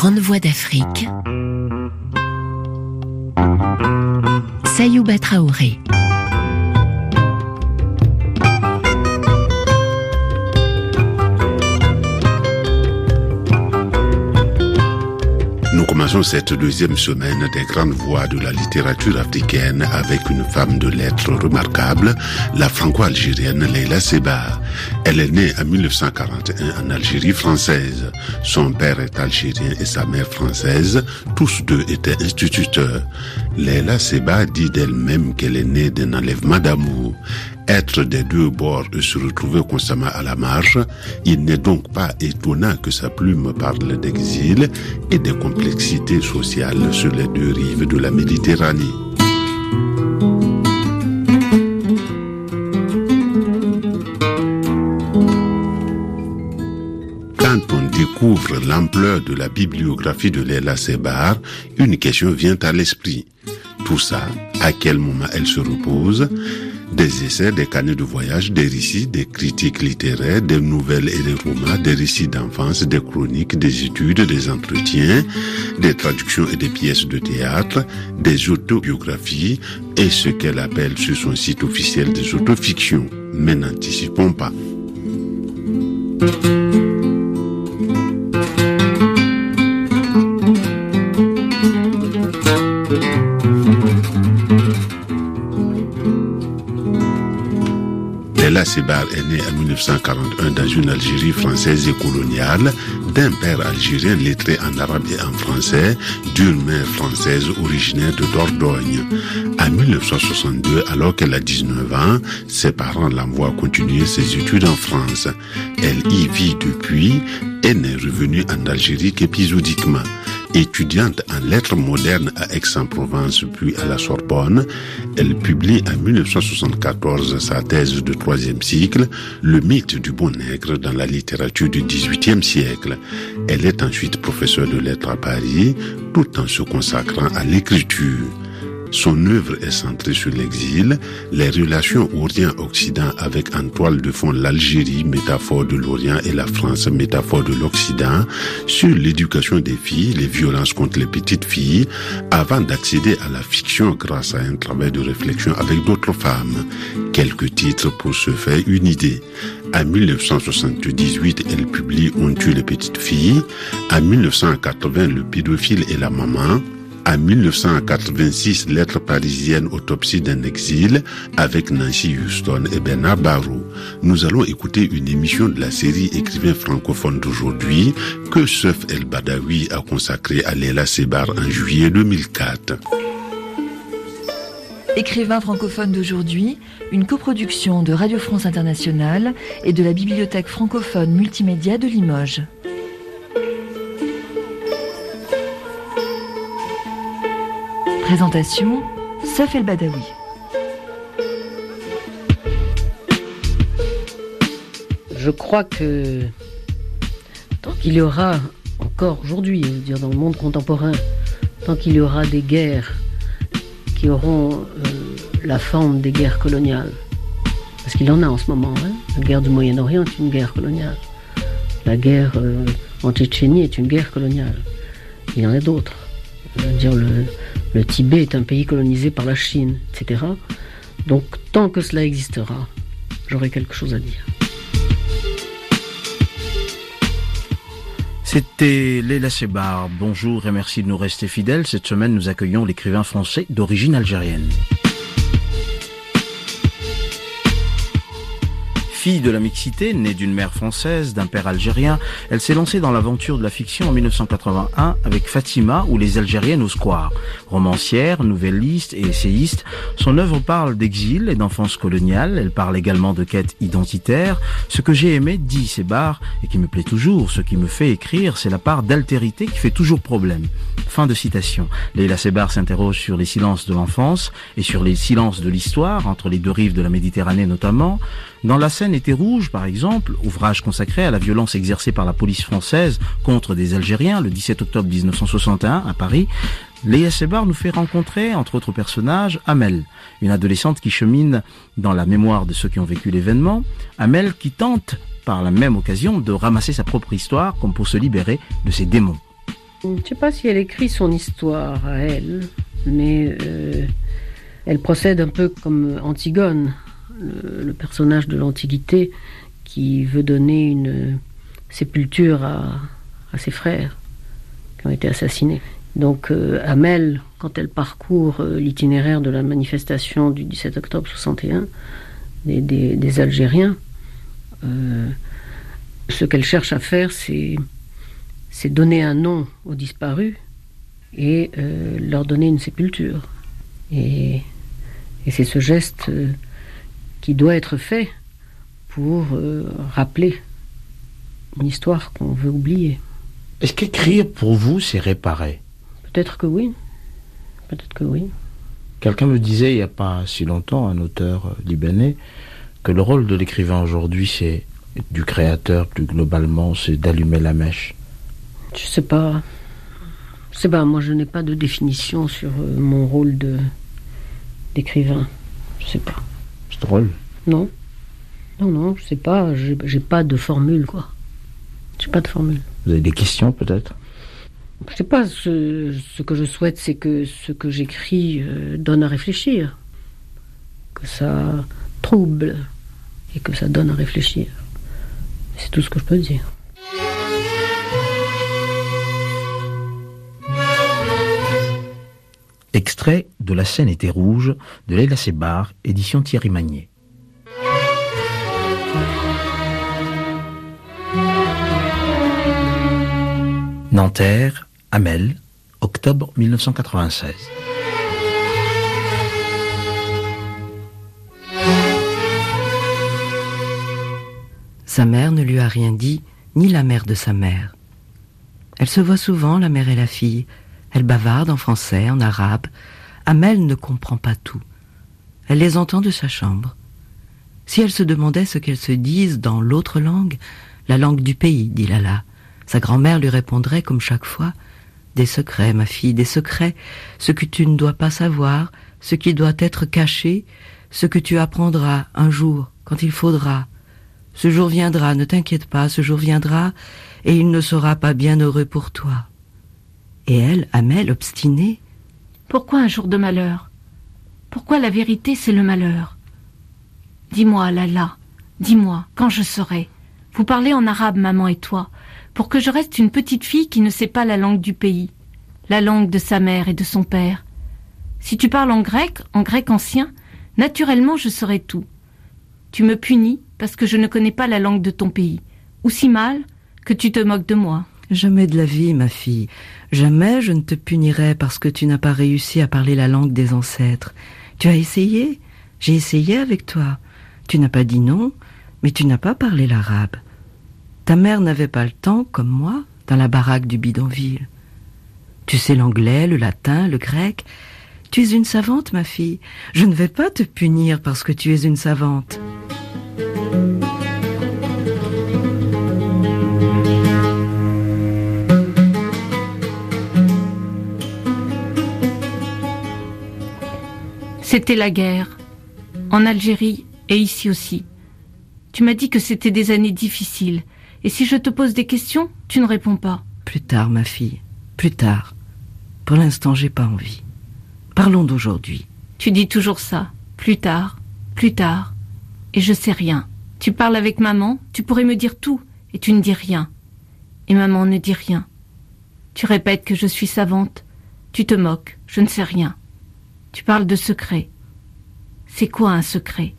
Grande voix d'Afrique. Sayouba Traoré. Nous commençons cette deuxième semaine des grandes voix de la littérature africaine avec une femme de lettres remarquable, la franco-algérienne Leila Seba. Elle est née en 1941 en Algérie française. Son père est algérien et sa mère française. Tous deux étaient instituteurs. Leila Seba dit d'elle-même qu'elle est née d'un enlèvement d'amour être des deux bords et se retrouver constamment à la marge, il n'est donc pas étonnant que sa plume parle d'exil et des complexités sociales sur les deux rives de la Méditerranée. L'ampleur de la bibliographie de Léla Sebar, une question vient à l'esprit. Tout ça, à quel moment elle se repose? Des essais, des canaux de voyage, des récits, des critiques littéraires, des nouvelles et des romans, des récits d'enfance, des chroniques, des études, des entretiens, des traductions et des pièces de théâtre, des autobiographies et ce qu'elle appelle sur son site officiel des autofictions. Mais n'anticipons pas. Sebar est née en 1941 dans une Algérie française et coloniale, d'un père algérien lettré en arabe et en français, d'une mère française originaire de Dordogne. En 1962, alors qu'elle a 19 ans, ses parents l'envoient continuer ses études en France. Elle y vit depuis et n'est revenue en Algérie qu'épisodiquement. Étudiante en lettres modernes à Aix-en-Provence puis à la Sorbonne, elle publie en 1974 sa thèse de troisième cycle, Le mythe du bon nègre dans la littérature du XVIIIe siècle. Elle est ensuite professeure de lettres à Paris, tout en se consacrant à l'écriture. Son œuvre est centrée sur l'exil, les relations Orient-Occident avec en toile de fond l'Algérie, métaphore de l'Orient, et la France, métaphore de l'Occident, sur l'éducation des filles, les violences contre les petites filles, avant d'accéder à la fiction grâce à un travail de réflexion avec d'autres femmes. Quelques titres pour se faire une idée. En 1978, elle publie On tue les petites filles. En 1980, Le pédophile et la maman. En 1986, Lettres parisiennes, autopsie d'un exil, avec Nancy Houston et Bernard Barrault. Nous allons écouter une émission de la série Écrivain francophone d'aujourd'hui que Seuf El Badawi a consacrée à Léla Sebar en juillet 2004. Écrivain francophone d'aujourd'hui, une coproduction de Radio France Internationale et de la Bibliothèque francophone multimédia de Limoges. Présentation, Saf El Badawi. Je crois que tant qu'il y aura, encore aujourd'hui, dire dans le monde contemporain, tant qu'il y aura des guerres qui auront euh, la forme des guerres coloniales, parce qu'il en a en ce moment, hein, la guerre du Moyen-Orient est une guerre coloniale, la guerre euh, en Tchétchénie est une guerre coloniale, il y en a d'autres. Le Tibet est un pays colonisé par la Chine, etc. Donc tant que cela existera, j'aurai quelque chose à dire. C'était Léla Sebar. Bonjour et merci de nous rester fidèles. Cette semaine, nous accueillons l'écrivain français d'origine algérienne. Fille de la mixité, née d'une mère française, d'un père algérien, elle s'est lancée dans l'aventure de la fiction en 1981 avec Fatima ou Les Algériennes au Square. Romancière, nouvelliste et essayiste, son œuvre parle d'exil et d'enfance coloniale, elle parle également de quête identitaire. Ce que j'ai aimé, dit Sébar, et qui me plaît toujours, ce qui me fait écrire, c'est la part d'altérité qui fait toujours problème. Fin de citation. Leila Sébar s'interroge sur les silences de l'enfance et sur les silences de l'histoire, entre les deux rives de la Méditerranée notamment. Dans La scène était rouge, par exemple, ouvrage consacré à la violence exercée par la police française contre des Algériens le 17 octobre 1961 à Paris, Léa Sebar nous fait rencontrer, entre autres personnages, Amel, une adolescente qui chemine dans la mémoire de ceux qui ont vécu l'événement, Amel qui tente, par la même occasion, de ramasser sa propre histoire comme pour se libérer de ses démons. Je ne sais pas si elle écrit son histoire à elle, mais euh, elle procède un peu comme Antigone, le, personnage de l'Antiquité qui veut donner une sépulture à, ses frères qui ont été assassinés. Donc euh, Amel, quand elle parcourt euh, l'itinéraire de la manifestation du 17 octobre 61 des, Algériens, ce qu'elle cherche à faire, c'est donner un nom aux disparus et leur donner une sépulture. Et et c'est ce geste euh, qui doit être fait pour euh, rappeler une histoire qu'on veut oublier. Est-ce qu'écrire pour vous, c'est réparer? Peut-être que oui. Peut-être que oui. Quelqu'un me disait il n'y a pas si longtemps, un auteur euh, libanais, que le rôle de l'écrivain aujourd'hui, c'est du créateur plus globalement, c'est d'allumer la mèche. Je sais pas. Je sais pas, moi je n'ai pas de définition sur mon rôle de, d'écrivain. Je sais pas. Drôle. Non. Non, non, je sais pas. J'ai pas de formule, quoi. J'ai pas de formule. Vous avez des questions, peut-être? Je sais pas. Ce, que je souhaite, c'est que ce que j'écris euh, donne à réfléchir. Que ça trouble et que ça donne à réfléchir. C'est tout ce que je peux dire. Extrait de La scène était rouge de Leila Sebar, édition Thierry Magnier. Nanterre, Amel, octobre 1996. Sa mère ne lui a rien dit, ni la mère de sa mère. Elle se voit souvent, la mère et la fille, elle bavarde en français, en arabe. Amel ne comprend pas tout. Elle les entend de sa chambre. Si elle se demandait ce qu'elles se disent dans l'autre langue, la langue du pays, dit Lala, sa grand-mère lui répondrait comme chaque fois Des secrets, ma fille, des secrets, ce que tu ne dois pas savoir, ce qui doit être caché, ce que tu apprendras un jour, quand il faudra. Ce jour viendra, ne t'inquiète pas, ce jour viendra, et il ne sera pas bien heureux pour toi. Et elle, Amel, obstinée Pourquoi un jour de malheur? Pourquoi la vérité, c'est le malheur? Dis-moi, Lala, dis-moi, quand je serai. Vous parlez en arabe, maman et toi, pour que je reste une petite fille qui ne sait pas la langue du pays, la langue de sa mère et de son père. Si tu parles en grec, en grec ancien, naturellement je saurai tout. Tu me punis parce que je ne connais pas la langue de ton pays, ou si mal que tu te moques de moi. Jamais de la vie, ma fille. Jamais je ne te punirai parce que tu n'as pas réussi à parler la langue des ancêtres. Tu as essayé J'ai essayé avec toi. Tu n'as pas dit non, mais tu n'as pas parlé l'arabe. Ta mère n'avait pas le temps, comme moi, dans la baraque du bidonville. Tu sais l'anglais, le latin, le grec. Tu es une savante, ma fille. Je ne vais pas te punir parce que tu es une savante. C'était la guerre, en Algérie et ici aussi. Tu m'as dit que c'était des années difficiles, et si je te pose des questions, tu ne réponds pas. Plus tard, ma fille, plus tard. Pour l'instant, j'ai pas envie. Parlons d'aujourd'hui. Tu dis toujours ça, plus tard, plus tard, et je sais rien. Tu parles avec maman, tu pourrais me dire tout, et tu ne dis rien. Et maman ne dit rien. Tu répètes que je suis savante, tu te moques, je ne sais rien. Tu parles de secret. C'est quoi un secret?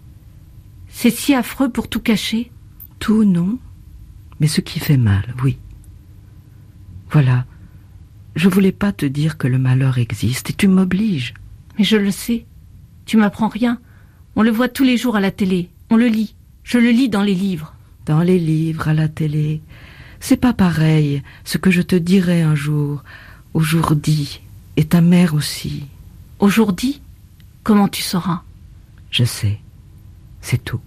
C'est si affreux pour tout cacher? Tout, non. Mais ce qui fait mal, oui. Voilà. Je voulais pas te dire que le malheur existe et tu m'obliges. Mais je le sais. Tu m'apprends rien. On le voit tous les jours à la télé. On le lit. Je le lis dans les livres. Dans les livres, à la télé. C'est pas pareil ce que je te dirai un jour, aujourd'hui, et ta mère aussi. Aujourd'hui, comment tu sauras? Je sais. C'est tout.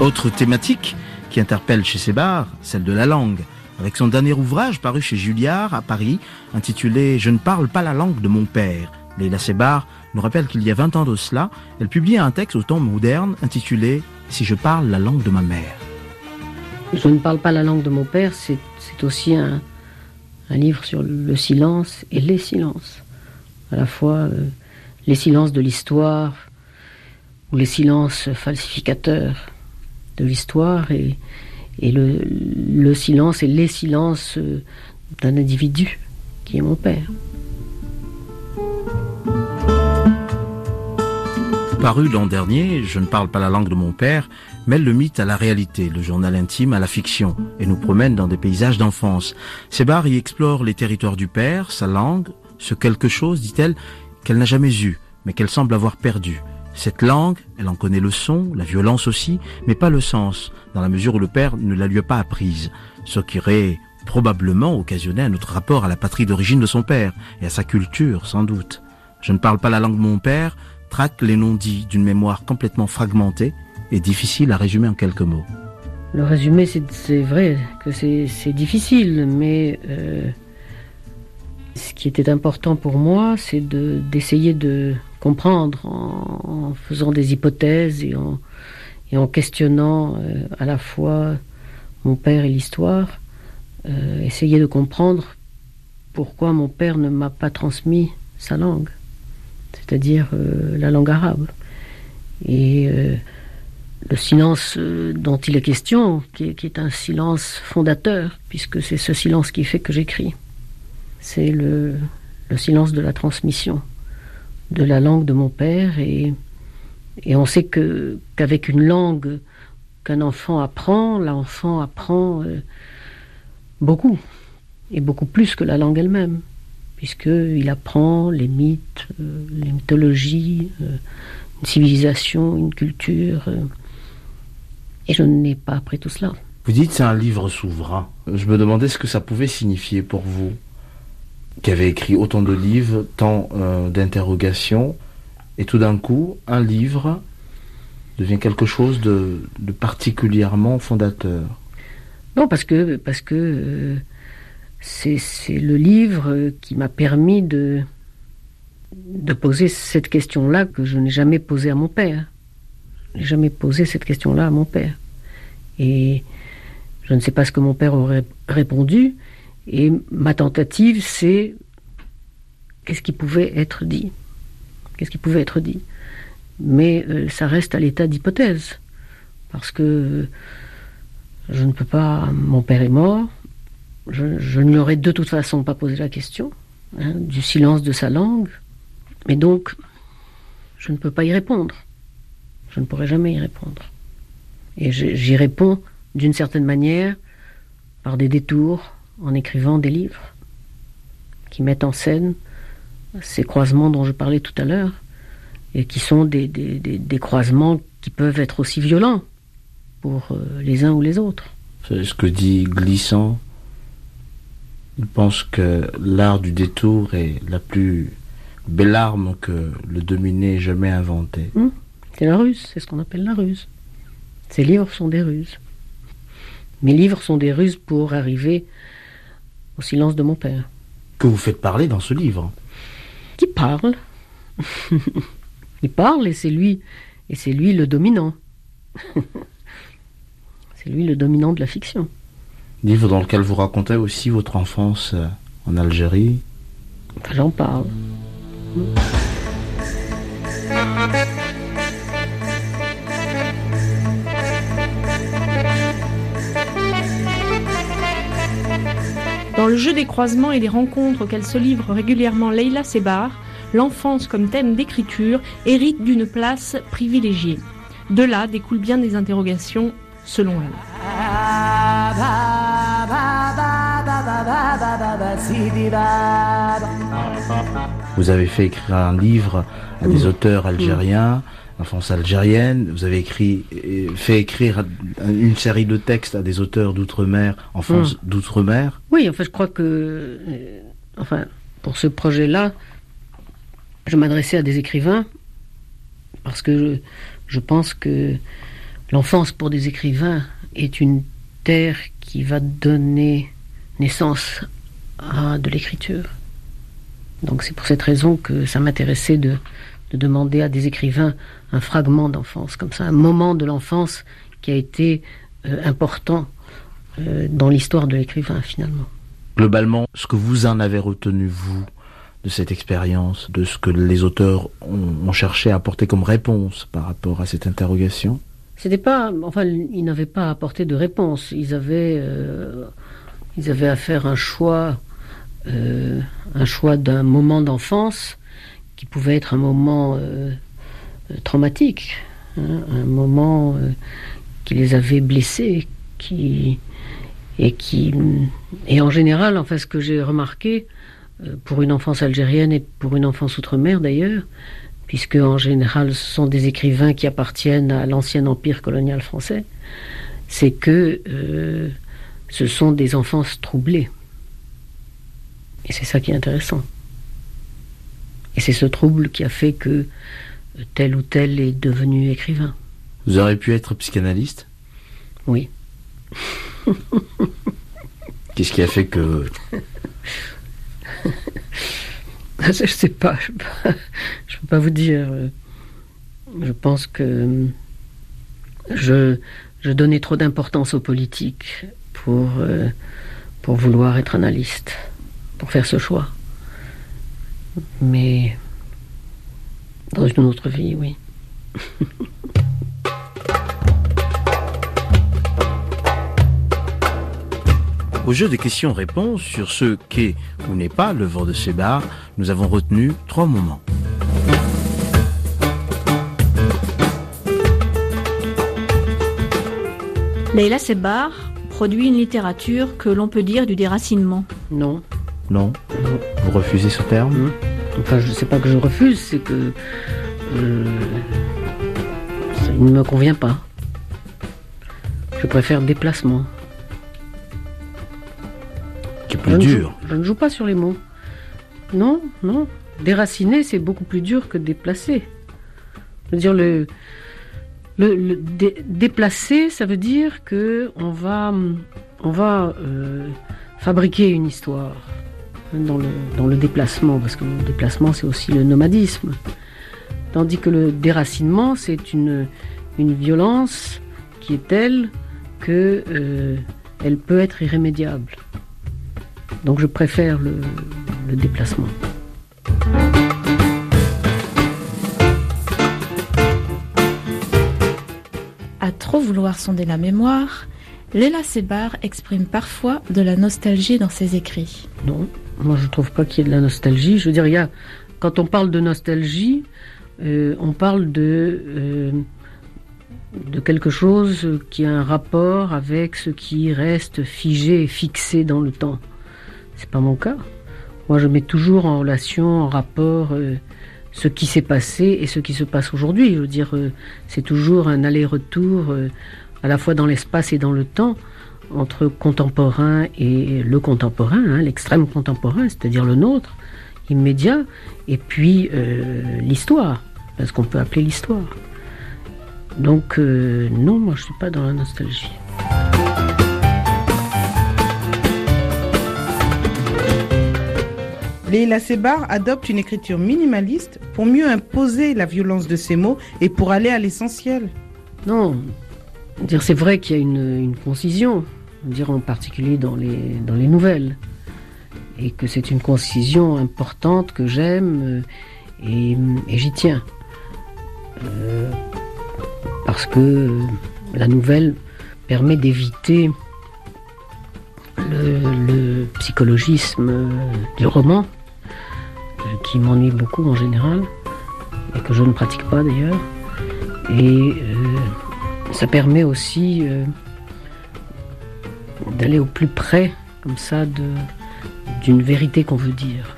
Autre thématique qui interpelle chez Sébar, celle de la langue, avec son dernier ouvrage paru chez Julliard à Paris, intitulé Je ne parle pas la langue de mon père, Leila Sebar nous rappelle qu'il y a 20 ans de cela, elle publiait un texte au temps moderne intitulé Si je parle la langue de ma mère. Je ne parle pas la langue de mon père, c'est aussi un, livre sur le silence et les silences. À la fois euh, les silences de l'histoire ou les silences falsificateurs de l'histoire et, le, silence et les silences euh, d'un individu qui est mon père. Paru l'an dernier, Je ne parle pas la langue de mon père, mêle le mythe à la réalité, le journal intime à la fiction, et nous promène dans des paysages d'enfance. Sébar y explore les territoires du père, sa langue, ce quelque chose, dit-elle, qu'elle n'a jamais eu, mais qu'elle semble avoir perdu. Cette langue, elle en connaît le son, la violence aussi, mais pas le sens, dans la mesure où le père ne la lui a pas apprise, ce qui aurait probablement occasionné un autre rapport à la patrie d'origine de son père, et à sa culture, sans doute. Je ne parle pas la langue de mon père, les non-dits d'une mémoire complètement fragmentée et difficile à résumer en quelques mots. Le résumé, c'est vrai que c'est difficile, mais euh, ce qui était important pour moi, c'est d'essayer de, comprendre en, faisant des hypothèses et en, et en questionnant euh, à la fois mon père et l'histoire, euh, essayer de comprendre pourquoi mon père ne m'a pas transmis sa langue, c'est-à-dire euh, la langue arabe. Et le silence dont il est question, qui est un silence fondateur, puisque c'est ce silence qui fait que j'écris. C'est le, silence de la transmission de la langue de mon père. Et, on sait que qu'avec une langue qu'un enfant apprend, l'enfant apprend euh, beaucoup et beaucoup plus que la langue elle-même puisqu'il apprend les mythes, euh, les mythologies, euh, une civilisation, une culture. et je n'ai pas appris tout cela. Vous dites c'est un livre souverain. Je me demandais ce que ça pouvait signifier pour vous qui avait écrit autant de livres, tant euh, d'interrogations, et tout d'un coup, un livre devient quelque chose de, particulièrement fondateur. Non, parce que parce que euh, c'est le livre qui m'a permis de poser cette question-là que je n'ai jamais posée à mon père. Je n'ai jamais posé cette question-là à mon père. Et je ne sais pas ce que mon père aurait répondu, et ma tentative, c'est qu'est-ce qui pouvait être dit? Qu'est-ce qui pouvait être dit? Mais euh, ça reste à l'état d'hypothèse. Parce que je ne peux pas. Mon père est mort. Je, ne lui aurais de toute façon pas posé la question hein, du silence de sa langue. Mais donc, je ne peux pas y répondre. Je ne pourrai jamais y répondre. Et j'y réponds d'une certaine manière par des détours, en écrivant des livres qui mettent en scène ces croisements dont je parlais tout à l'heure, et qui sont des, des, croisements qui peuvent être aussi violents pour euh, les uns ou les autres. C'est ce que dit Glissant. Il pense que l'art du détour est la plus belle arme que le dominé ait jamais inventée. Hum, c'est la ruse, c'est ce qu'on appelle la ruse. Ces livres sont des ruses. Mes livres sont des ruses pour arriver au silence de mon père. Que vous faites parler dans ce livre Qui parle? Il parle et c'est lui, et c'est lui le dominant. c'est lui le dominant de la fiction. Livre dans lequel vous racontez aussi votre enfance euh, en Algérie. J'en parle. Dans le jeu des croisements et des rencontres auxquelles se livre régulièrement Leila Sebar, l'enfance comme thème d'écriture hérite d'une place privilégiée. De là découlent bien des interrogations selon elle. Vous avez fait écrire un livre à des auteurs algériens enfance algérienne. Vous avez écrit, fait écrire une série de textes à des auteurs d'outre-mer, enfance hmm. d'outre-mer. Oui, en fait, je crois que, euh, enfin, pour ce projet-là, je m'adressais à des écrivains parce que je, pense que l'enfance pour des écrivains est une terre qui va donner naissance à de l'écriture. Donc c'est pour cette raison que ça m'intéressait de, demander à des écrivains un fragment d'enfance, comme ça, un moment de l'enfance qui a été euh, important euh, dans l'histoire de l'écrivain finalement. Globalement, ce que vous en avez retenu, vous, de cette expérience, de ce que les auteurs ont, cherché à apporter comme réponse par rapport à cette interrogation? C'était pas, enfin, ils n'avaient pas apporté de réponse. Ils avaient, euh, ils avaient à faire un choix, euh, un choix d'un moment d'enfance qui pouvait être un moment euh, traumatique, hein, un moment qui les avait blessés, qui et qui et en général, enfin, ce que j'ai remarqué, euh, pour une enfance algérienne et pour une enfance outre-mer d'ailleurs, puisque en général ce sont des écrivains qui appartiennent à l'ancien empire colonial français, c'est que euh, ce sont des enfances troublées. Et c'est ça qui est intéressant. Et c'est ce trouble qui a fait que tel ou tel est devenu écrivain. Vous auriez pu être psychanalyste? Oui. Qu'est-ce qui a fait que je sais pas, je peux peux pas vous dire. Je pense que je, donnais trop d'importance aux politiques euh, pour vouloir être analyste, pour faire ce choix. Mais dans une autre vie, oui. Au jeu des questions-réponses sur ce qu'est ou n'est pas l'œuvre de Sébar, nous avons retenu trois moments. Leila Sebar produit une littérature que l'on peut dire du déracinement. Non. Non. Vous refusez ce terme? Enfin, je ne sais pas que je refuse, c'est que euh, ça ne me convient pas. Je préfère déplacement plus dur. je ne joue pas sur les mots. Non, non. Déraciner, c'est beaucoup plus dur que déplacer. Je veux dire, le, le, déplacer, ça veut dire que on va, on va euh, fabriquer une histoire dans le, dans le déplacement, parce que le déplacement, c'est aussi le nomadisme. Tandis que le déracinement, c'est une, une violence qui est telle que euh, elle peut être irrémédiable. Donc je préfère le, déplacement. À trop vouloir sonder la mémoire, Léla Sebar exprime parfois de la nostalgie dans ses écrits. Non, moi je ne trouve pas qu'il y ait de la nostalgie. Je veux dire, il y a, quand on parle de nostalgie, euh, on parle de, euh, de quelque chose qui a un rapport avec ce qui reste figé et fixé dans le temps. C'est pas mon cas. Moi, je mets toujours en relation, en rapport, euh, ce qui s'est passé et ce qui se passe aujourd'hui. Je veux dire, euh, c'est toujours un aller-retour, euh, à la fois dans l'espace et dans le temps, entre contemporain et le contemporain, hein, l'extrême contemporain, c'est-à-dire le nôtre, immédiat, et puis l'histoire, parce qu'on peut appeler l'histoire. Donc, non, moi, je suis pas dans la nostalgie. Leila Sebar adopte une écriture minimaliste pour mieux imposer la violence de ses mots et pour aller à l'essentiel. Non, c'est vrai qu'il y a une, concision, dire en particulier dans les, dans les nouvelles, et que c'est une concision importante que j'aime euh, et, j'y tiens. Euh, parce que la nouvelle permet d'éviter le, psychologisme du roman qui m'ennuie beaucoup en général, et que je ne pratique pas d'ailleurs. Et euh, ça permet aussi euh, d'aller au plus près, comme ça, d'une vérité qu'on veut dire,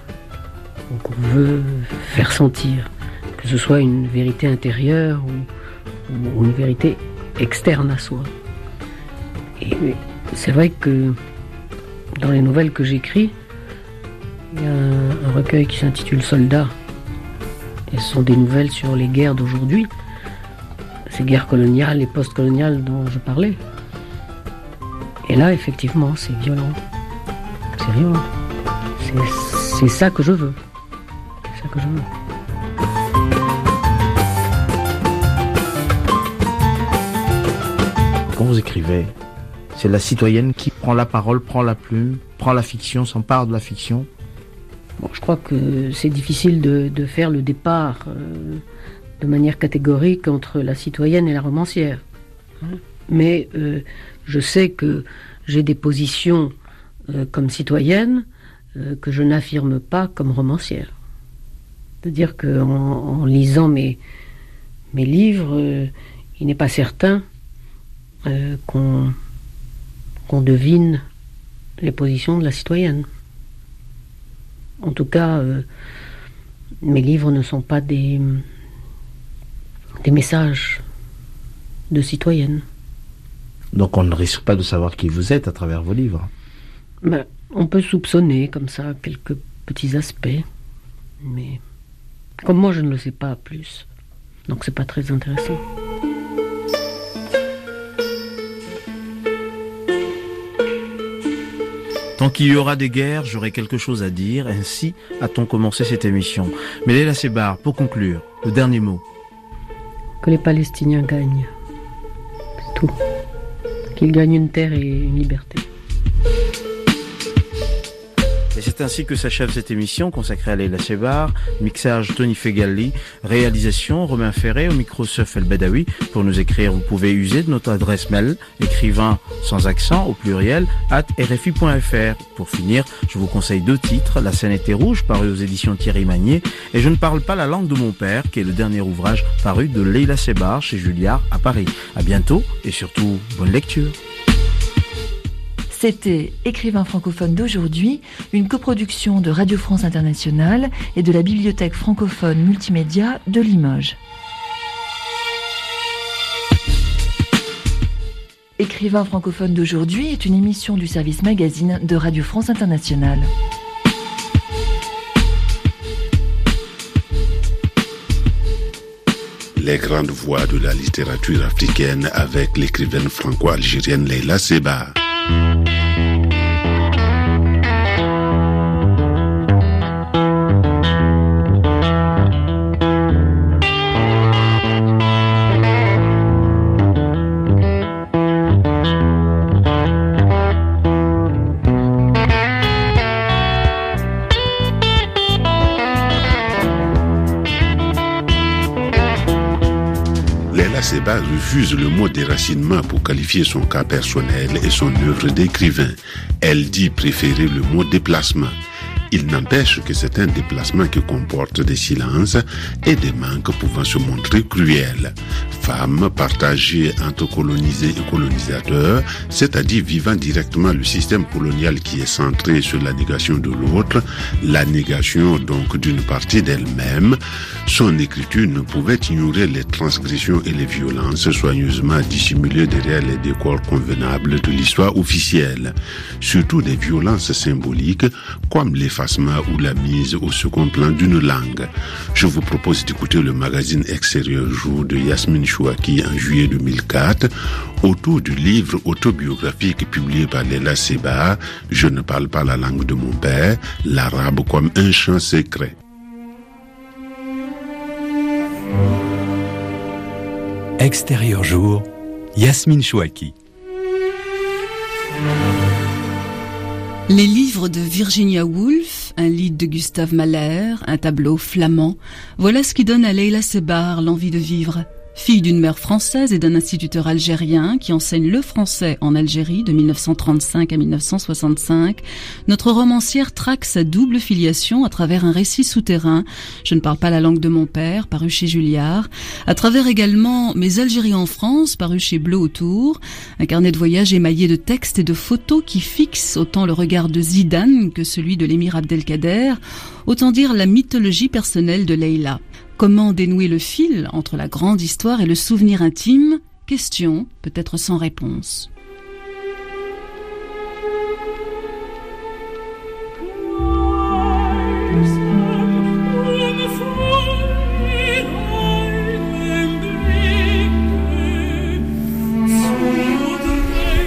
ou qu'on veut faire sentir, que ce soit une vérité intérieure ou, une vérité externe à soi. Et c'est vrai que dans les nouvelles que j'écris, il y a un, recueil qui s'intitule Soldats. Et ce sont des nouvelles sur les guerres d'aujourd'hui, ces guerres coloniales et post-coloniales dont je parlais. Et là, effectivement, c'est violent. C'est violent. C'est ça que je veux. ça que je veux. Quand vous écrivez, c'est la citoyenne qui prend la parole, prend la plume, prend la fiction, s'empare de la fiction. Je crois que c'est difficile de, faire le départ euh, de manière catégorique entre la citoyenne et la romancière. Mais euh, je sais que j'ai des positions euh, comme citoyenne que je n'affirme pas comme romancière. C'est-à-dire qu'en en lisant mes, mes livres, il n'est pas certain qu'on devine les positions de la citoyenne. En tout cas, euh, mes livres ne sont pas des, des messages de citoyenne. Donc on ne risque pas de savoir qui vous êtes à travers vos livres. Ben, on peut soupçonner comme ça quelques petits aspects, mais comme moi je ne le sais pas plus, donc c'est pas très intéressant. Tant qu'il y aura des guerres, j'aurai quelque chose à dire. Ainsi a-t-on commencé cette émission. Mais Léla Sebar, pour conclure, le dernier mot. Que les Palestiniens gagnent. C'est tout. Qu'ils gagnent une terre et une liberté. Et c'est ainsi que s'achève cette émission consacrée à Leila Sebar, mixage Tony Fegali, réalisation Romain Ferré au micro Seuf El Bedawi. Pour nous écrire, vous pouvez user de notre adresse mail, écrivain sans accent au pluriel, at rfi.fr. Pour finir, je vous conseille deux titres, La scène était rouge, paru aux éditions Thierry Magnier, et Je ne parle pas la langue de mon père, qui est le dernier ouvrage paru de Leila Sebar chez Julliard à Paris. À bientôt, et surtout, bonne lecture. C'était Écrivain francophone d'aujourd'hui, une coproduction de Radio France Internationale et de la Bibliothèque francophone multimédia de Limoges. Écrivain francophone d'aujourd'hui est une émission du service magazine de Radio France Internationale. Les grandes voix de la littérature africaine avec l'écrivaine franco-algérienne Leila Seba. Thank you. Leila Seba refuse le mot déracinement pour qualifier son cas personnel et son œuvre d'écrivain. Elle dit préférer le mot déplacement. Il n'empêche que c'est un déplacement qui comporte des silences et des manques pouvant se montrer cruels. Femme partagée entre colonisés et colonisateurs, c'est-à-dire vivant directement le système colonial qui est centré sur la négation de l'autre, la négation donc d'une partie d'elle-même, son écriture ne pouvait ignorer les transgressions et les violences soigneusement dissimulées derrière les décors convenables de l'histoire officielle, surtout des violences symboliques comme ou la mise au second plan d'une langue. Je vous propose d'écouter le magazine Extérieur Jour de Yasmine Chouaki en juillet 2004 autour du livre autobiographique publié par Léla Seba, Je ne parle pas la langue de mon père, l'arabe comme un chant secret. Extérieur jour, Yasmine Chouaki. Les livres de Virginia Woolf, un livre de Gustave Mahler, un tableau flamand, voilà ce qui donne à Leila Sebar l'envie de vivre. Fille d'une mère française et d'un instituteur algérien qui enseigne le français en Algérie de 1935 à 1965, notre romancière traque sa double filiation à travers un récit souterrain, Je ne parle pas la langue de mon père, paru chez Julliard, à travers également Mes Algéries en France, paru chez Bleu Autour, un carnet de voyage émaillé de textes et de photos qui fixent autant le regard de Zidane que celui de l'émir Abdelkader, autant dire la mythologie personnelle de Leila. Comment dénouer le fil entre la grande histoire et le souvenir intime? Question, peut-être sans réponse.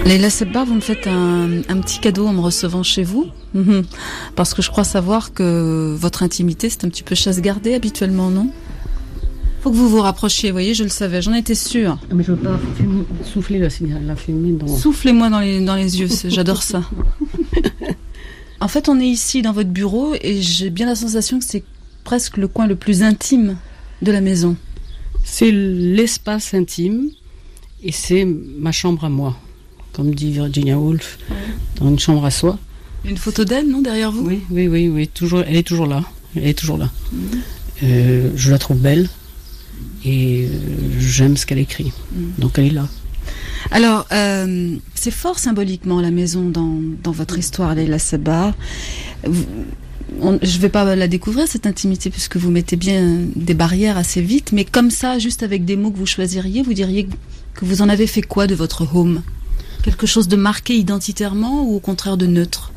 Leila Sebbar, vous me faites un, petit cadeau en me recevant chez vous. Mhm. Parce que je crois savoir que votre intimité, c'est un petit peu chasse gardée habituellement, non? Faut que vous vous rapprochiez, vous voyez, je le savais, j'en étais sûre. Mais je veux pas souffler la, la fumée dans... Soufflez-moi dans les, dans les yeux, j'adore ça. en fait, on est ici dans votre bureau et j'ai bien la sensation que c'est presque le coin le plus intime de la maison. C'est l'espace intime et c'est ma chambre à moi comme dit Virginia Woolf, dans une chambre à soi. Une photo d'elle, non, derrière vous? Oui, oui, oui, oui, toujours, elle est toujours là. Elle est toujours là. Mhm. Euh, je la trouve belle et euh, j'aime ce qu'elle écrit. Mhm. Donc elle est là. Alors, euh, c'est fort symboliquement la maison dans, dans votre histoire, Leila Sabah. je ne vais pas la découvrir, cette intimité, puisque vous mettez bien des barrières assez vite, mais comme ça, juste avec des mots que vous choisiriez, vous diriez que vous en avez fait quoi de votre home? Quelque chose de marqué identitairement ou au contraire de neutre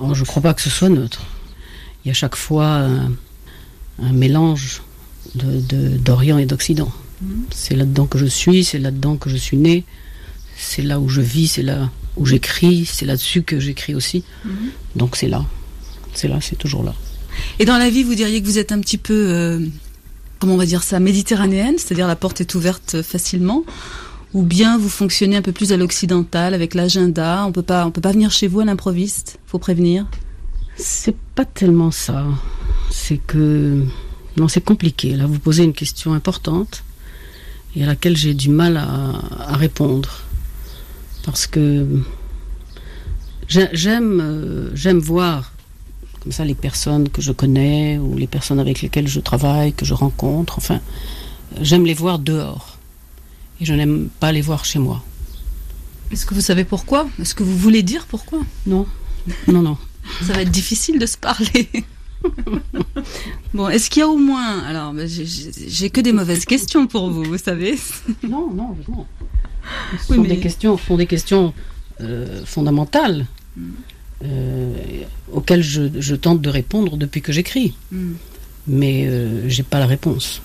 oh, Je ne crois pas que ce soit neutre. Il y a chaque fois un, mélange d'Orient de, et d'Occident. Mhm. C'est là-dedans que je suis, c'est là-dedans que je suis né, c'est là où je vis, c'est là où j'écris, c'est là-dessus que j'écris aussi. Mhm. Donc c'est là, c'est là, c'est toujours là. Et dans la vie, vous diriez que vous êtes un petit peu, euh, comment on va dire ça, méditerranéenne, c'est-à-dire la porte est ouverte facilement ou bien vous fonctionnez un peu plus à l'occidental avec l'agenda On peut pas, on peut pas venir chez vous à l'improviste. Faut prévenir. C'est pas tellement ça. C'est que non, c'est compliqué. Là, vous posez une question importante et à laquelle j'ai du mal à, répondre parce que j'aime, euh, j'aime voir comme ça les personnes que je connais ou les personnes avec lesquelles je travaille, que je rencontre. Enfin, j'aime les voir dehors et je n'aime pas les voir chez moi. Est-ce que vous savez pourquoi? Est-ce que vous voulez dire pourquoi? Non, non, non. Ça va être difficile de se parler. bon, est-ce qu'il y a au moins... Alors, ben, j'ai que des mauvaises questions pour vous, vous savez. Non, non, non. Ce sont, des questions, sont des questions euh, fondamentales mm. euh, auxquelles je, tente de répondre depuis que j'écris. Mm. Mais euh, j'ai pas la réponse.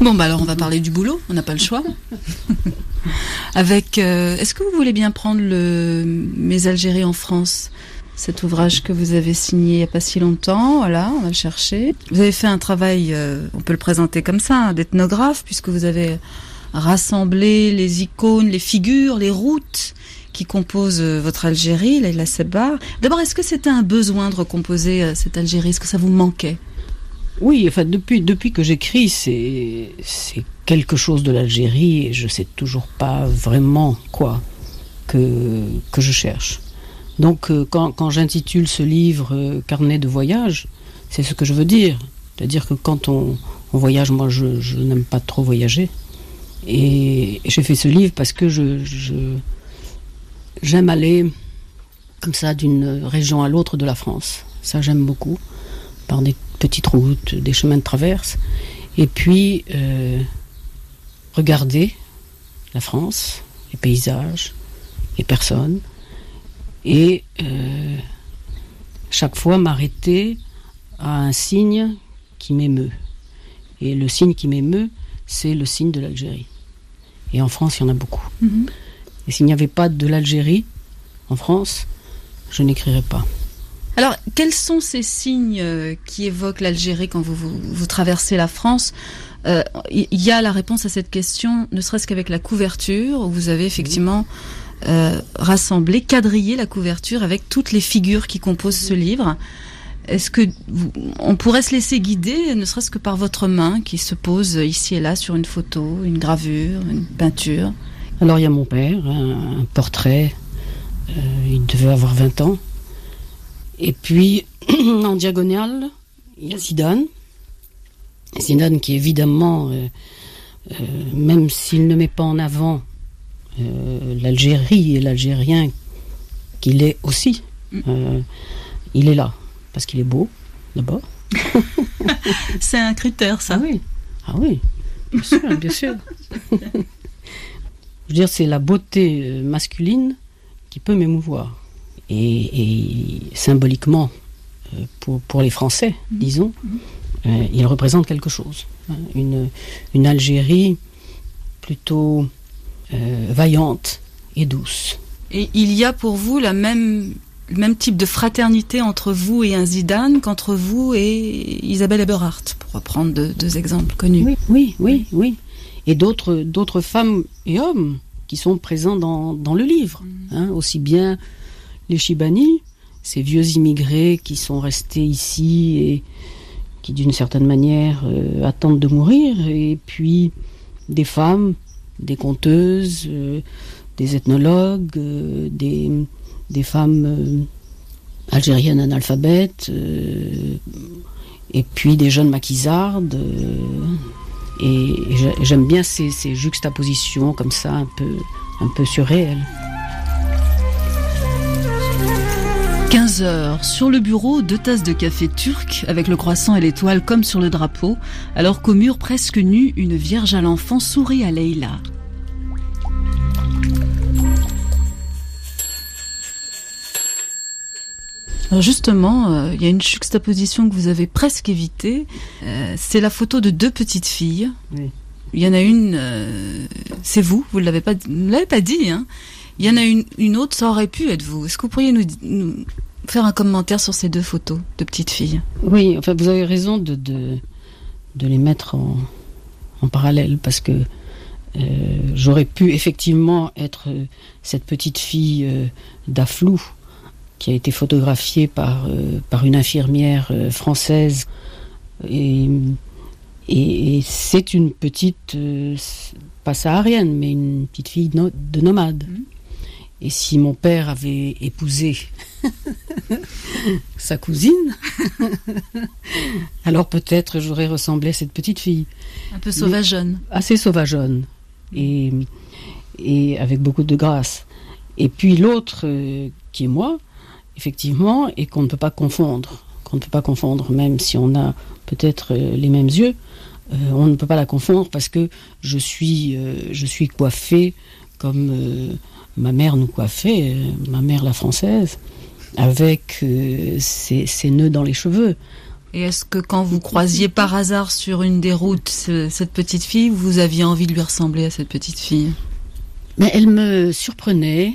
Bon, bah alors on va parler du boulot, on n'a pas le choix. Avec, euh, est-ce que vous voulez bien prendre le Mes Algéries en France cet ouvrage que vous avez signé il n'y a pas si longtemps, voilà, on va le chercher. Vous avez fait un travail, euh, on peut le présenter comme ça, hein, d'ethnographe, puisque vous avez rassemblé les icônes, les figures, les routes qui composent euh, votre Algérie, la Sebbar. D'abord, est-ce que c'était un besoin de recomposer cette Algérie? Est-ce que ça vous manquait? Oui, enfin, depuis, depuis que j'écris, c'est, quelque chose de l'Algérie et je sais toujours pas vraiment quoi que, que je cherche. Donc, euh, quand, quand j'intitule ce livre euh, Carnet de voyage, c'est ce que je veux dire. C'est-à-dire que quand on, voyage, moi je, je, n'aime pas trop voyager. Et, j'ai fait ce livre parce que je j'aime aller comme ça d'une région à l'autre de la France. Ça, j'aime beaucoup. Par des petites routes, des chemins de traverse, et puis euh, regarder la France, les paysages, les personnes, et euh, chaque fois m'arrêter à un signe qui m'émeut. Et le signe qui m'émeut, c'est le signe de l'Algérie. Et en France, il y en a beaucoup. Mhm. Et s'il n'y avait pas de l'Algérie en France, je n'écrirais pas. Alors, quels sont ces signes euh, qui évoquent l'Algérie quand vous, vous, traversez la France? Euh, Il y a la réponse à cette question, ne serait-ce qu'avec la couverture, où vous avez effectivement euh, rassemblé, quadrillé la couverture avec toutes les figures qui composent ce livre. Est-ce que on pourrait se laisser guider, ne serait-ce que par votre main qui se pose ici et là sur une photo, une gravure, une peinture? Alors il y a mon père, un, portrait. il devait avoir 20 ans. Et puis, en diagonale, il y a Zidane. Zidane qui évidemment, euh, euh, même s'il ne met pas en avant euh, l'Algérie et l'Algérien qu'il est aussi, il est là. Parce qu'il est beau, d'abord. C'est un critère, ça. Ah oui, ah oui, bien sûr, bien sûr. Je veux dire, c'est la beauté masculine qui peut m'émouvoir et, symboliquement, euh, pour, pour, les Français, mhm. disons, mhm. Euh, il représente quelque chose. Hein. Une, Algérie plutôt euh, vaillante et douce. Et il y a pour vous la même, le même type de fraternité entre vous et un Zidane qu'entre vous et Isabelle Eberhardt, pour reprendre deux, exemples connus. Oui, oui, oui, oui. Et d'autres, d'autres femmes et hommes qui sont présents dans, dans le livre. Mm. Hein, aussi bien les Chibani, ces vieux immigrés qui sont restés ici et qui d'une certaine manière euh, attendent de mourir, et puis des femmes, des conteuses, euh, des ethnologues, euh, des, femmes algériennes analphabètes, et puis des jeunes maquisardes. et j'aime bien ces, ces, juxtapositions comme ça, un peu, un peu surréelles. 15 heures, sur le bureau, deux tasses de café turc avec le croissant et l'étoile comme sur le drapeau, alors qu'au mur presque nu, une vierge à l'enfant sourit à Leïla. Alors justement, euh, il y a une juxtaposition que vous avez presque évitée. Euh, c'est la photo de deux petites filles. Il y en a une, euh, c'est vous, vous ne l'avez pas, l'avez pas dit. Hein. Il y en a une, une autre, ça aurait pu être vous. Est-ce que vous pourriez nous, faire un commentaire sur ces deux photos de petites filles Oui, enfin, vous avez raison de, de, de les mettre en, en, parallèle parce que euh, j'aurais pu effectivement être euh, cette petite fille euh, d'Aflou qui a été photographiée par, euh, par une infirmière française. Et, et, c'est une petite, pas saharienne, mais une petite fille de nomade. Mmh. Et si mon père avait épousé sa cousine, alors peut-être j'aurais ressemblé à cette petite fille. Un peu sauvageonne. Assez sauvageonne. Et, et avec beaucoup de grâce. Et puis l'autre, euh, qui est moi, effectivement, et qu'on ne peut pas confondre. Qu'on ne peut pas confondre, même si on a peut-être euh, les mêmes yeux. Euh, on ne peut pas la confondre parce que je suis, je suis coiffée comme ma mère nous coiffait, euh, ma mère la française, avec euh, ses, nœuds dans les cheveux. Et est-ce que quand vous croisiez par hasard sur une des routes cette petite fille, vous aviez envie de lui ressembler à cette petite fille? Mais elle me surprenait.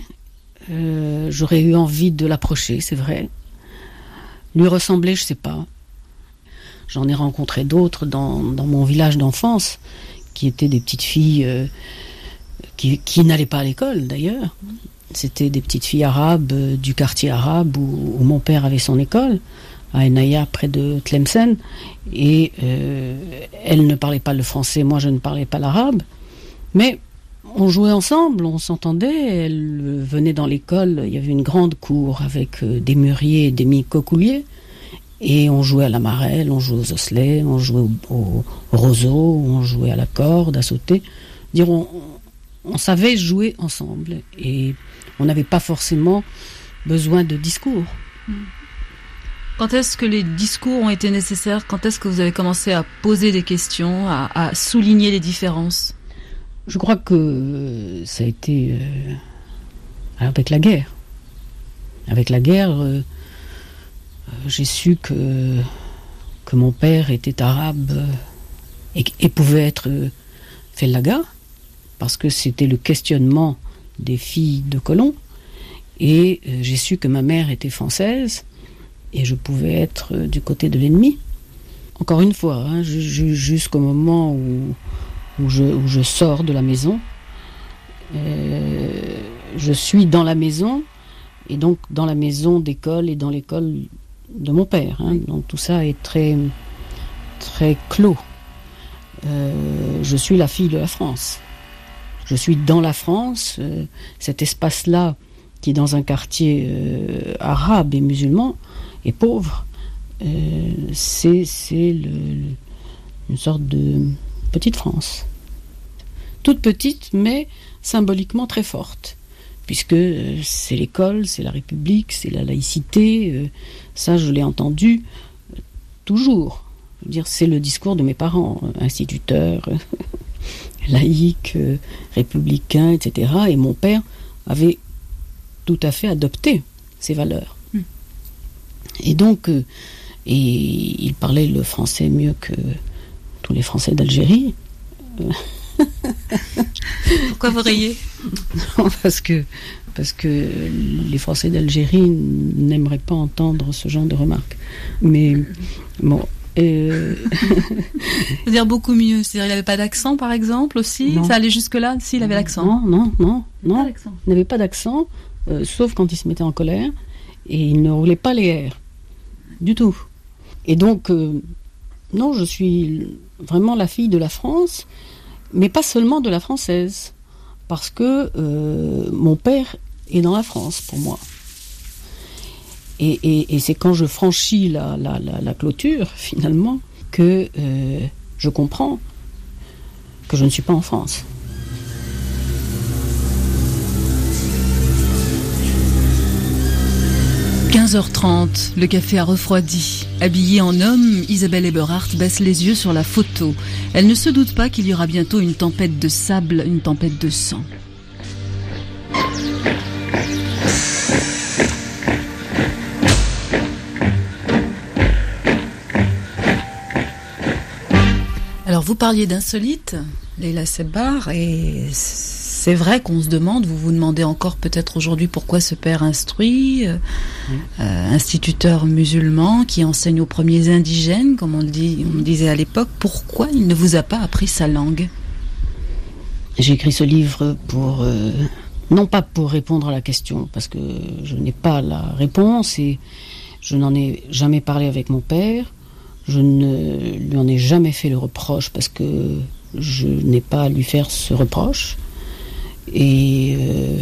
Euh, j'aurais eu envie de l'approcher, c'est vrai. Lui ressembler, je sais pas. J'en ai rencontré d'autres dans, mon village d'enfance, qui étaient des petites filles qui, n'allaient pas à l'école d'ailleurs. C'était des petites filles arabes euh, du quartier arabe où, mon père avait son école, à Enaya, près de Tlemcen. Et euh, elles ne parlaient pas le français, moi je ne parlais pas l'arabe. Mais on jouait ensemble, on s'entendait. Elles venaient dans l'école, il y avait une grande cour avec euh, des mûriers et des micocouliers. Et on jouait à la marelle, on jouait aux osselets, on jouait au, roseau, on jouait à la corde, à sauter. Dire, savait jouer ensemble et on n'avait pas forcément besoin de discours. Quand est-ce que les discours ont été nécessaires? Quand est-ce que vous avez commencé à poser des questions, à, souligner les différences? Je crois que euh, ça a été euh, avec la guerre. Avec la guerre, euh, j'ai su que, que mon père était arabe et, et pouvait être fellaga parce que c'était le questionnement des filles de colons. Et euh, j'ai su que ma mère était française et je pouvais être euh, du côté de l'ennemi. Encore une fois, hein, jusqu'au moment où, où, je, sors de la maison, euh, je suis dans la maison et donc dans la maison d'école et dans l'école de mon père. Hein. donc tout ça est très, très clos. je suis la fille de la France je suis dans la France, euh, cet espace-là, qui est dans un quartier euh, arabe et musulman, et pauvre, euh, c'est une sorte de petite France. Toute petite, mais symboliquement très forte, puisque c'est l'école, c'est la République, c'est la laïcité, ça je l'ai entendu toujours. c'est le discours de mes parents, instituteurs. Laïque, euh, républicain, etc. Et mon père avait tout à fait adopté ces valeurs. Hmm. Et donc, euh, et il parlait le français mieux que tous les Français d'Algérie. Pourquoi vous riez? Parce que parce que les Français d'Algérie n'aimeraient pas entendre ce genre de remarques. Mais bon. Euh... dire beaucoup mieux. C'est-à-dire il n'avait pas d'accent, par exemple, aussi? Ça allait jusque-là? S'il avait l'accent Non, non, non. non. Il n'avait pas d'accent, euh, sauf quand il se mettait en colère. Et il ne roulait pas les airs. Du tout. Et donc, euh, non, je suis vraiment la fille de la France, mais pas seulement de la française parce que euh, mon père est dans la France pour moi. Et, c'est quand je franchis la, clôture, finalement, que euh, je comprends que je ne suis pas en France. 15h30, le café a refroidi. Habillée en homme, Isabelle Eberhardt baisse les yeux sur la photo. Elle ne se doute pas qu'il y aura bientôt une tempête de sable, une tempête de sang. Vous parliez d'insolite, Leila Sebar, et c'est vrai qu'on se demande, vous vous demandez encore peut-être aujourd'hui pourquoi ce père instruit, euh, euh, instituteur musulman qui enseigne aux premiers indigènes, comme on le, dit, on disait à l'époque, pourquoi il ne vous a pas appris sa langue? J'ai écrit ce livre pour, euh, non pas pour répondre à la question, parce que je n'ai pas la réponse et je n'en ai jamais parlé avec mon père. Je ne lui en ai jamais fait le reproche parce que je n'ai pas à lui faire ce reproche. Et euh,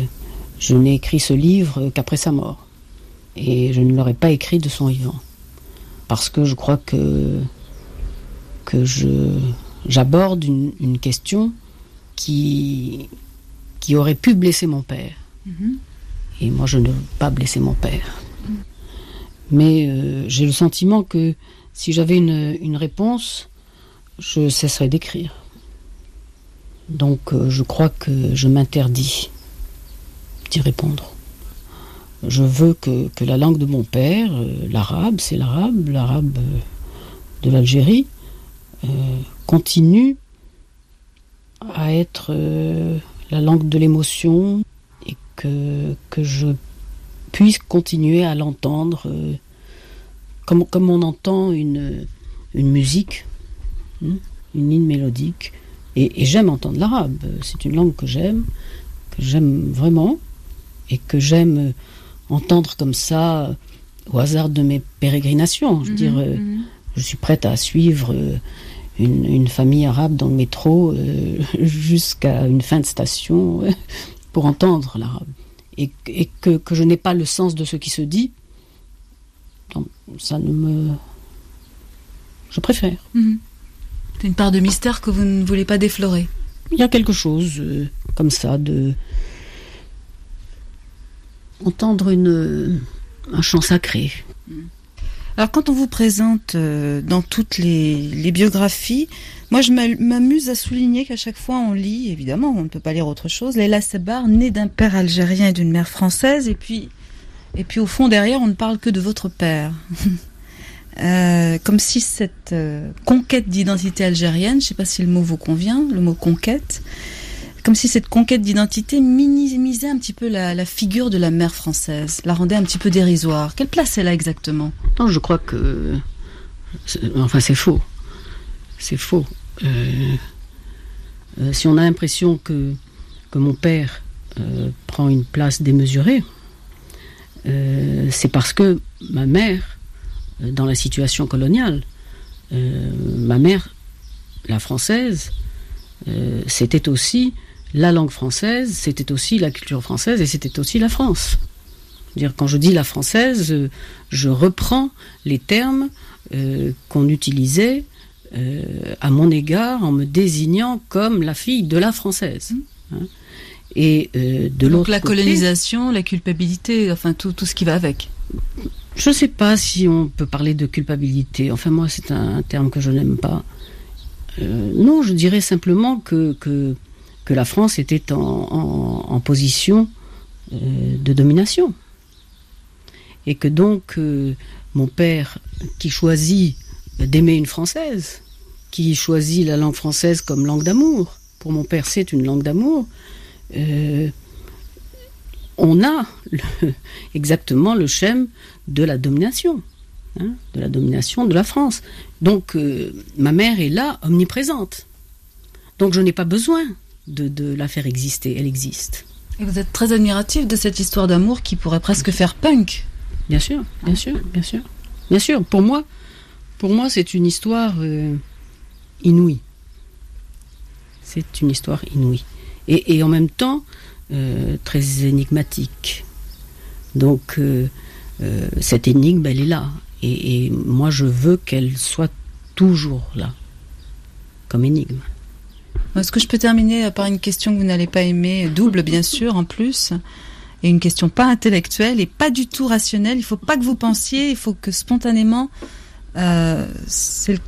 je n'ai écrit ce livre qu'après sa mort. Et je ne l'aurais pas écrit de son vivant. Parce que je crois que, que j'aborde une, question qui, qui aurait pu blesser mon père. Mm-hmm. Et moi, je ne veux pas blesser mon père. Mais euh, j'ai le sentiment que si j'avais une, réponse, je cesserais d'écrire. Donc euh, je crois que je m'interdis d'y répondre. Je veux que, la langue de mon père, euh, l'arabe, c'est l'arabe, l'arabe euh, de l'Algérie, continue à être la langue de l'émotion et que je puisse continuer à l'entendre comme, comme on entend une, une musique, hein, une ligne mélodique. Et, j'aime entendre l'arabe. C'est une langue que j'aime, que j'aime vraiment, et que j'aime entendre comme ça au hasard de mes pérégrinations. Je veux dire, mhm, euh, mhm. je suis prête à suivre euh, une, famille arabe dans le métro euh, jusqu'à une fin de station pour entendre l'arabe. Et, que, je n'ai pas le sens de ce qui se dit, ça ne me... Je préfère. Mhm. C'est une part de mystère que vous ne voulez pas déflorer. Il y a quelque chose euh, comme ça de entendre une un chant sacré. Alors quand on vous présente euh, dans toutes les, biographies, moi je m'amuse à souligner qu'à chaque fois on lit, évidemment on ne peut pas lire autre chose, Leila Sabar, née d'un père algérien et d'une mère française, et puis, et puis au fond derrière on ne parle que de votre père. Euh, comme si cette euh, conquête d'identité algérienne, je ne sais pas si le mot vous convient, le mot conquête, comme si cette conquête d'identité minimisait un petit peu la, figure de la mère française, la rendait un petit peu dérisoire. Quelle place elle a exactement? Non, je crois que, enfin, c'est faux. C'est faux. Euh, si on a l'impression que que mon père prend une place démesurée, c'est parce que ma mère euh, dans la situation coloniale. Euh, ma mère, la française, euh, c'était aussi la langue française, c'était aussi la culture française et c'était aussi la France. Dire, quand je dis la française, je reprends les termes qu'on utilisait à mon égard en me désignant comme la fille de la française. Hein. Et de l'autre la colonisation, la culpabilité, enfin tout, tout ce qui va avec. Je ne sais pas si on peut parler de culpabilité. Enfin, moi, c'est un, terme que je n'aime pas. Euh, non, je dirais simplement que, que, la France était en, position euh, de domination. Et que donc, euh, mon père, qui choisit d'aimer une Française, qui choisit la langue française comme langue d'amour, pour mon père, c'est une langue d'amour, on a exactement le schème de la domination, hein, de la domination de la France. Donc euh, ma mère est là, omniprésente. Donc je n'ai pas besoin de, la faire exister, elle existe. Et vous êtes très admiratif de cette histoire d'amour qui pourrait presque faire punk. Bien sûr, bien sûr, bien sûr. Bien sûr, pour moi, pour moi c'est une histoire euh, inouïe. C'est une histoire inouïe. Et, en même temps, euh, très énigmatique. Donc, euh, cette énigme, elle est là. et moi, je veux qu'elle soit toujours là, comme énigme. Est-ce que je peux terminer par une question que vous n'allez pas aimer, double bien sûr en plus, et une question pas intellectuelle et pas du tout rationnelle. Il faut pas que vous pensiez, il faut que spontanément, euh, il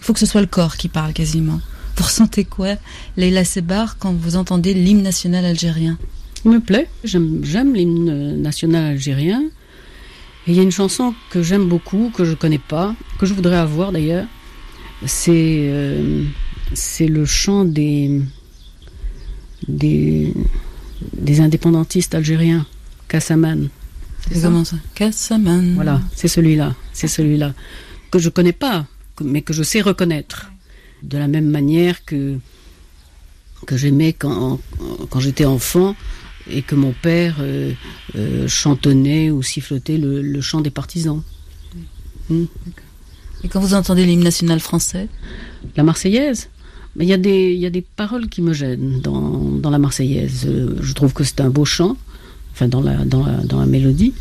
faut que ce soit le corps qui parle quasiment. Vous ressentez quoi, Leila Sebar, quand vous entendez l'hymne national algérien Il me plaît, j'aime l'hymne national algérien. Et il y a une chanson que j'aime beaucoup, que je connais pas, que je voudrais avoir d'ailleurs. C'est euh, c'est le chant des, des, indépendantistes algériens, Kassaman. C'est comment ça Kassaman. Voilà, c'est celui-là, c'est celui-là que je connais pas, mais que je sais reconnaître, de la même manière que que j'aimais quand quand j'étais enfant et que mon père euh, euh, chantonnait ou sifflotait le, chant des partisans. Hmm. Et quand vous entendez l'hymne national français? La Marseillaise il y, a des, il y a des paroles qui me gênent dans, dans la Marseillaise. Euh, je trouve que c'est un beau chant, enfin dans la, dans la, dans la mélodie,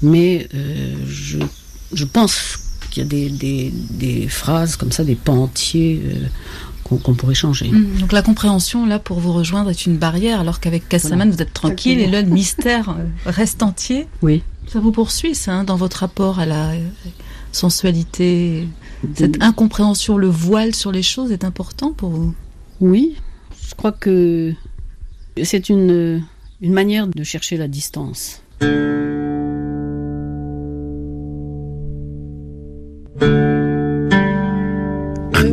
mais euh, je, je pense qu'il y a des, des, des, phrases comme ça, des pans entiers euh, qu'on pourrait changer. Mmh, donc la compréhension, là, pour vous rejoindre, est une barrière, alors qu'avec Cassaman, vous êtes tranquille et là, le mystère reste entier. Oui. Ça vous poursuit, ça, hein, dans votre rapport à la sensualité cette incompréhension, le voile sur les choses est important pour vous? Oui, je crois que c'est une, une manière de chercher la distance.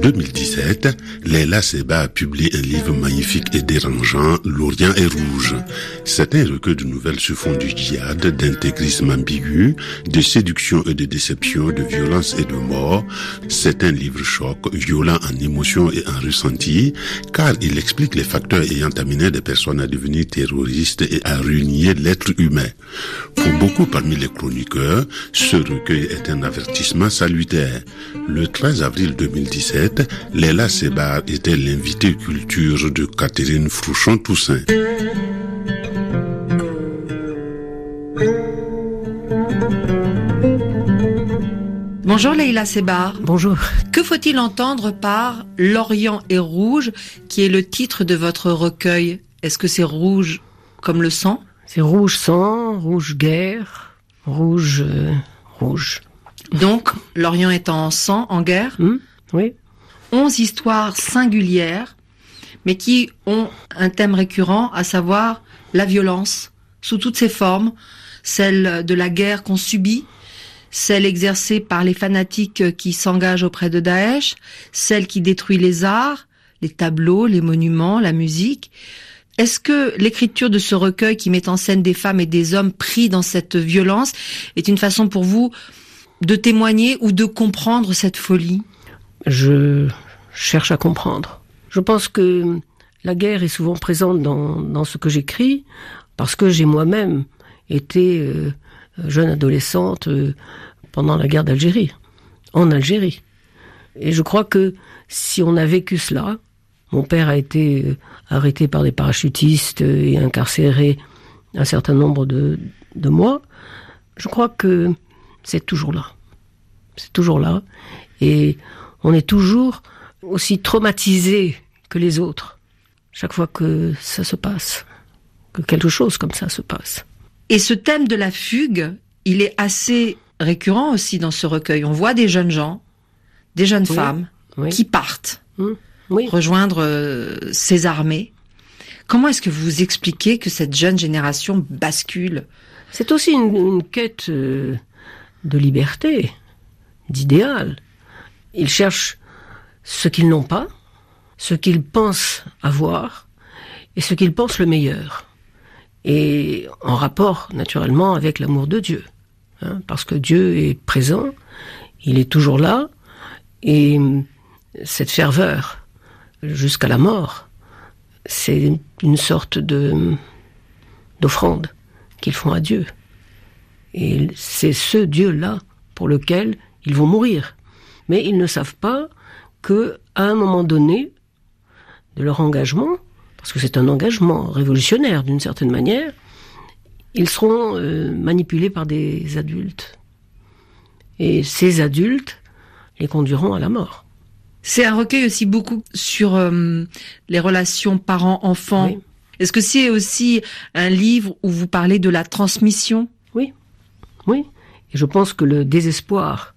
2017, Leila Seba a publié un livre magnifique et dérangeant, L'Orient est rouge. C'est un recueil de nouvelles sur fond du djihad, d'intégrisme ambigu, de séduction et de déception, de violence et de mort. C'est un livre choc, violent en émotion et en ressenti, car il explique les facteurs ayant amené des personnes à devenir terroristes et à ruiner l'être humain. Pour beaucoup parmi les chroniqueurs, ce recueil est un avertissement salutaire. Le 13 avril 2017, Léla Sebar était l'invité culture de Catherine Frouchon-Toussaint. Bonjour Leila Sebar. Bonjour. Que faut-il entendre par L'Orient est rouge, qui est le titre de votre recueil? Est-ce que c'est rouge comme le sang? C'est rouge sang, rouge guerre, rouge, euh, rouge. Donc, l'Orient est en sang, en guerre? Hmm, Oui onze histoires singulières, mais qui ont un thème récurrent, à savoir la violence, sous toutes ses formes, celle de la guerre qu'on subit, celle exercée par les fanatiques qui s'engagent auprès de Daesh, celle qui détruit les arts, les tableaux, les monuments, la musique. Est-ce que l'écriture de ce recueil qui met en scène des femmes et des hommes pris dans cette violence est une façon pour vous de témoigner ou de comprendre cette folie? Je cherche à comprendre. Je pense que la guerre est souvent présente dans, ce que j'écris parce que j'ai moi-même été euh, jeune adolescente euh, pendant la guerre d'Algérie, en Algérie. Et je crois que si on a vécu cela, mon père a été euh, arrêté par des parachutistes et incarcéré un certain nombre de, de mois, je crois que c'est toujours là. C'est toujours là. Et on est toujours aussi traumatisé que les autres chaque fois que ça se passe, que quelque chose comme ça se passe. Et ce thème de la fugue, il est assez récurrent aussi dans ce recueil. On voit des jeunes gens, des jeunes femmes qui partent mmh. rejoindre euh, ces armées. Comment est-ce que vous expliquez que cette jeune génération bascule? C'est aussi une, quête euh, de liberté, d'idéal. Ils cherchent ce qu'ils n'ont pas, ce qu'ils pensent avoir, et ce qu'ils pensent le meilleur. et en rapport naturellement avec l'amour de Dieu. Hein, parce que Dieu est présent, il est toujours là, et cette ferveur jusqu'à la mort, c'est une sorte de d'offrande qu'ils font à Dieu. Et c'est ce Dieu-là pour lequel ils vont mourir. Mais ils ne savent pas que à un moment donné de leur engagement, parce que c'est un engagement révolutionnaire d'une certaine manière, ils seront euh, manipulés par des adultes. Et ces adultes les conduiront à la mort. C'est un recueil aussi beaucoup sur euh, les relations parents-enfants. Est-ce que c'est aussi un livre où vous parlez de la transmission? Oui, oui. Et je pense que le désespoir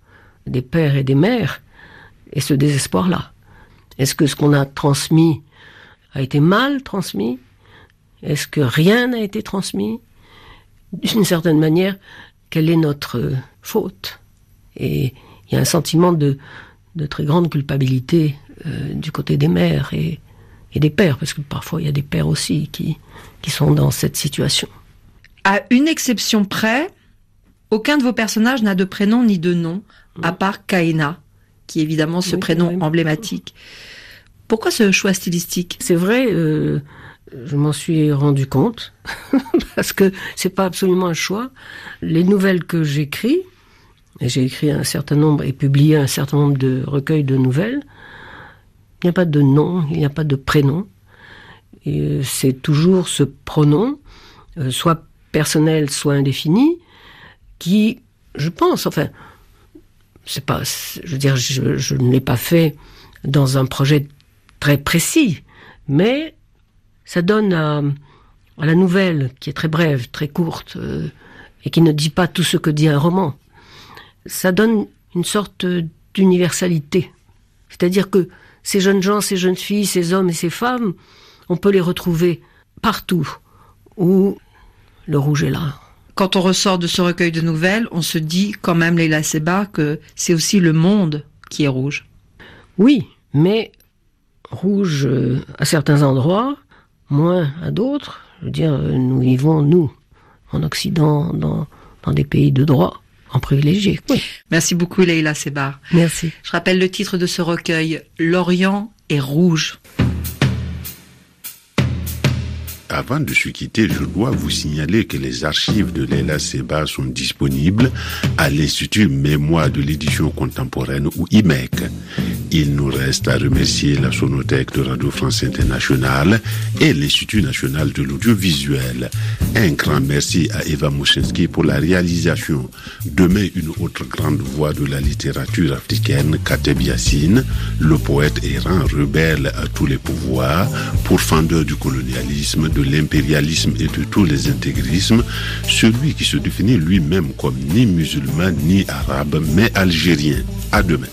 des pères et des mères est ce désespoir-là. Est-ce que ce qu'on a transmis a été mal transmis? Est-ce que rien n'a été transmis? D'une certaine manière, quelle est notre faute? Et il y a un sentiment de, de très grande culpabilité euh, du côté des mères et, et, des pères, parce que parfois il y a des pères aussi qui, qui sont dans cette situation. À une exception près, aucun de vos personnages n'a de prénom ni de nom, à part Kaina, qui est évidemment ce prénom emblématique. Pourquoi ce choix stylistique? C'est vrai, euh, je m'en suis rendu compte, parce que c'est pas absolument un choix. Les nouvelles que j'écris, et j'ai écrit un certain nombre et publié un certain nombre de recueils de nouvelles. Il n'y a pas de nom, il n'y a pas de prénom. Euh, c'est toujours ce pronom, euh, soit personnel, soit indéfini, qui, je pense, enfin, c'est pas, je veux dire, je, ne l'ai pas fait dans un projet très précis, mais ça donne à, la nouvelle, qui est très brève, très courte, euh, et qui ne dit pas tout ce que dit un roman, ça donne une sorte d'universalité. C'est-à-dire que ces jeunes gens, ces jeunes filles, ces hommes et ces femmes, on peut les retrouver partout où le rouge est là. Quand on ressort de ce recueil de nouvelles, on se dit quand même, Leila Seba, que c'est aussi le monde qui est rouge. Oui, mais rouge euh, à certains endroits, moins à d'autres. Je veux dire, nous vivons, nous, en Occident, dans, dans des pays de droit en privilégié. Merci beaucoup Leila Sebar. Merci. Je rappelle le titre de ce recueil, L'Orient est rouge. Avant de se quitter, je dois vous signaler que les archives de Leila Seba sont disponibles à l'Institut Mémoire de l'édition contemporaine ou IMEC. Il nous reste à remercier la Sonothèque de Radio France Internationale et l'Institut National de l'Audiovisuel. Un grand merci à Eva Mouchinski pour la réalisation. Demain, une autre grande voix de la littérature africaine, Kateb Yassine, le poète errant rebelle à tous les pouvoirs, pourfendeur du colonialisme, de l'impérialisme et de tous les intégrismes, celui qui se définit lui-même comme ni musulman ni arabe, mais algérien. À demain.